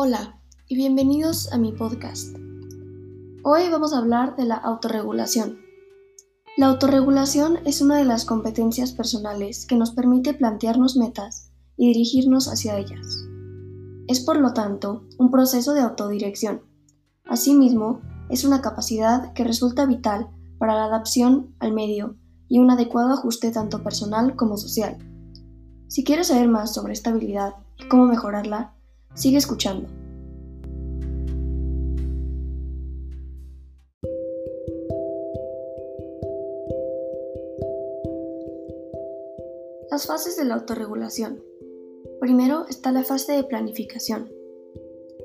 Hola y bienvenidos a mi podcast. Hoy vamos a hablar de la autorregulación. La autorregulación es una de las competencias personales que nos permite plantearnos metas y dirigirnos hacia ellas. Es por lo tanto un proceso de autodirección. Asimismo, es una capacidad que resulta vital para la adaptación al medio y un adecuado ajuste tanto personal como social. Si quieres saber más sobre esta habilidad y cómo mejorarla, sigue escuchando. Las fases de la autorregulación. Primero está la fase de planificación.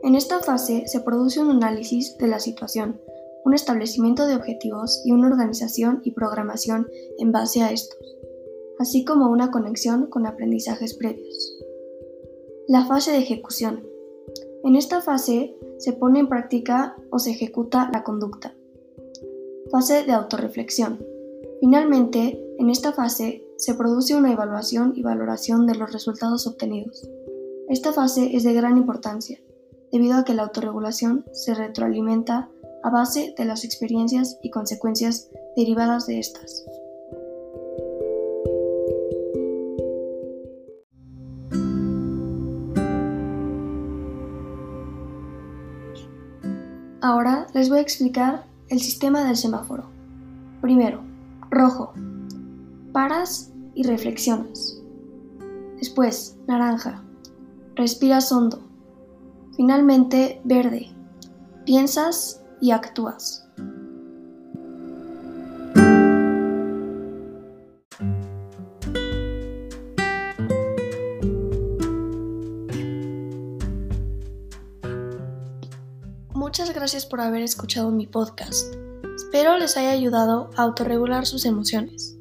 En esta fase se produce un análisis de la situación, un establecimiento de objetivos y una organización y programación en base a estos, así como una conexión con aprendizajes previos. La fase de ejecución. En esta fase se pone en práctica o se ejecuta la conducta. Fase de autorreflexión. Finalmente, en esta fase se produce una evaluación y valoración de los resultados obtenidos. Esta fase es de gran importancia, debido a que la autorregulación se retroalimenta a base de las experiencias y consecuencias derivadas de estas. Ahora les voy a explicar el sistema del semáforo. Primero, rojo. Paras y reflexionas. Después, naranja. Respiras hondo. Finalmente, verde. Piensas y actúas. Muchas gracias por haber escuchado mi podcast. Espero les haya ayudado a autorregular sus emociones.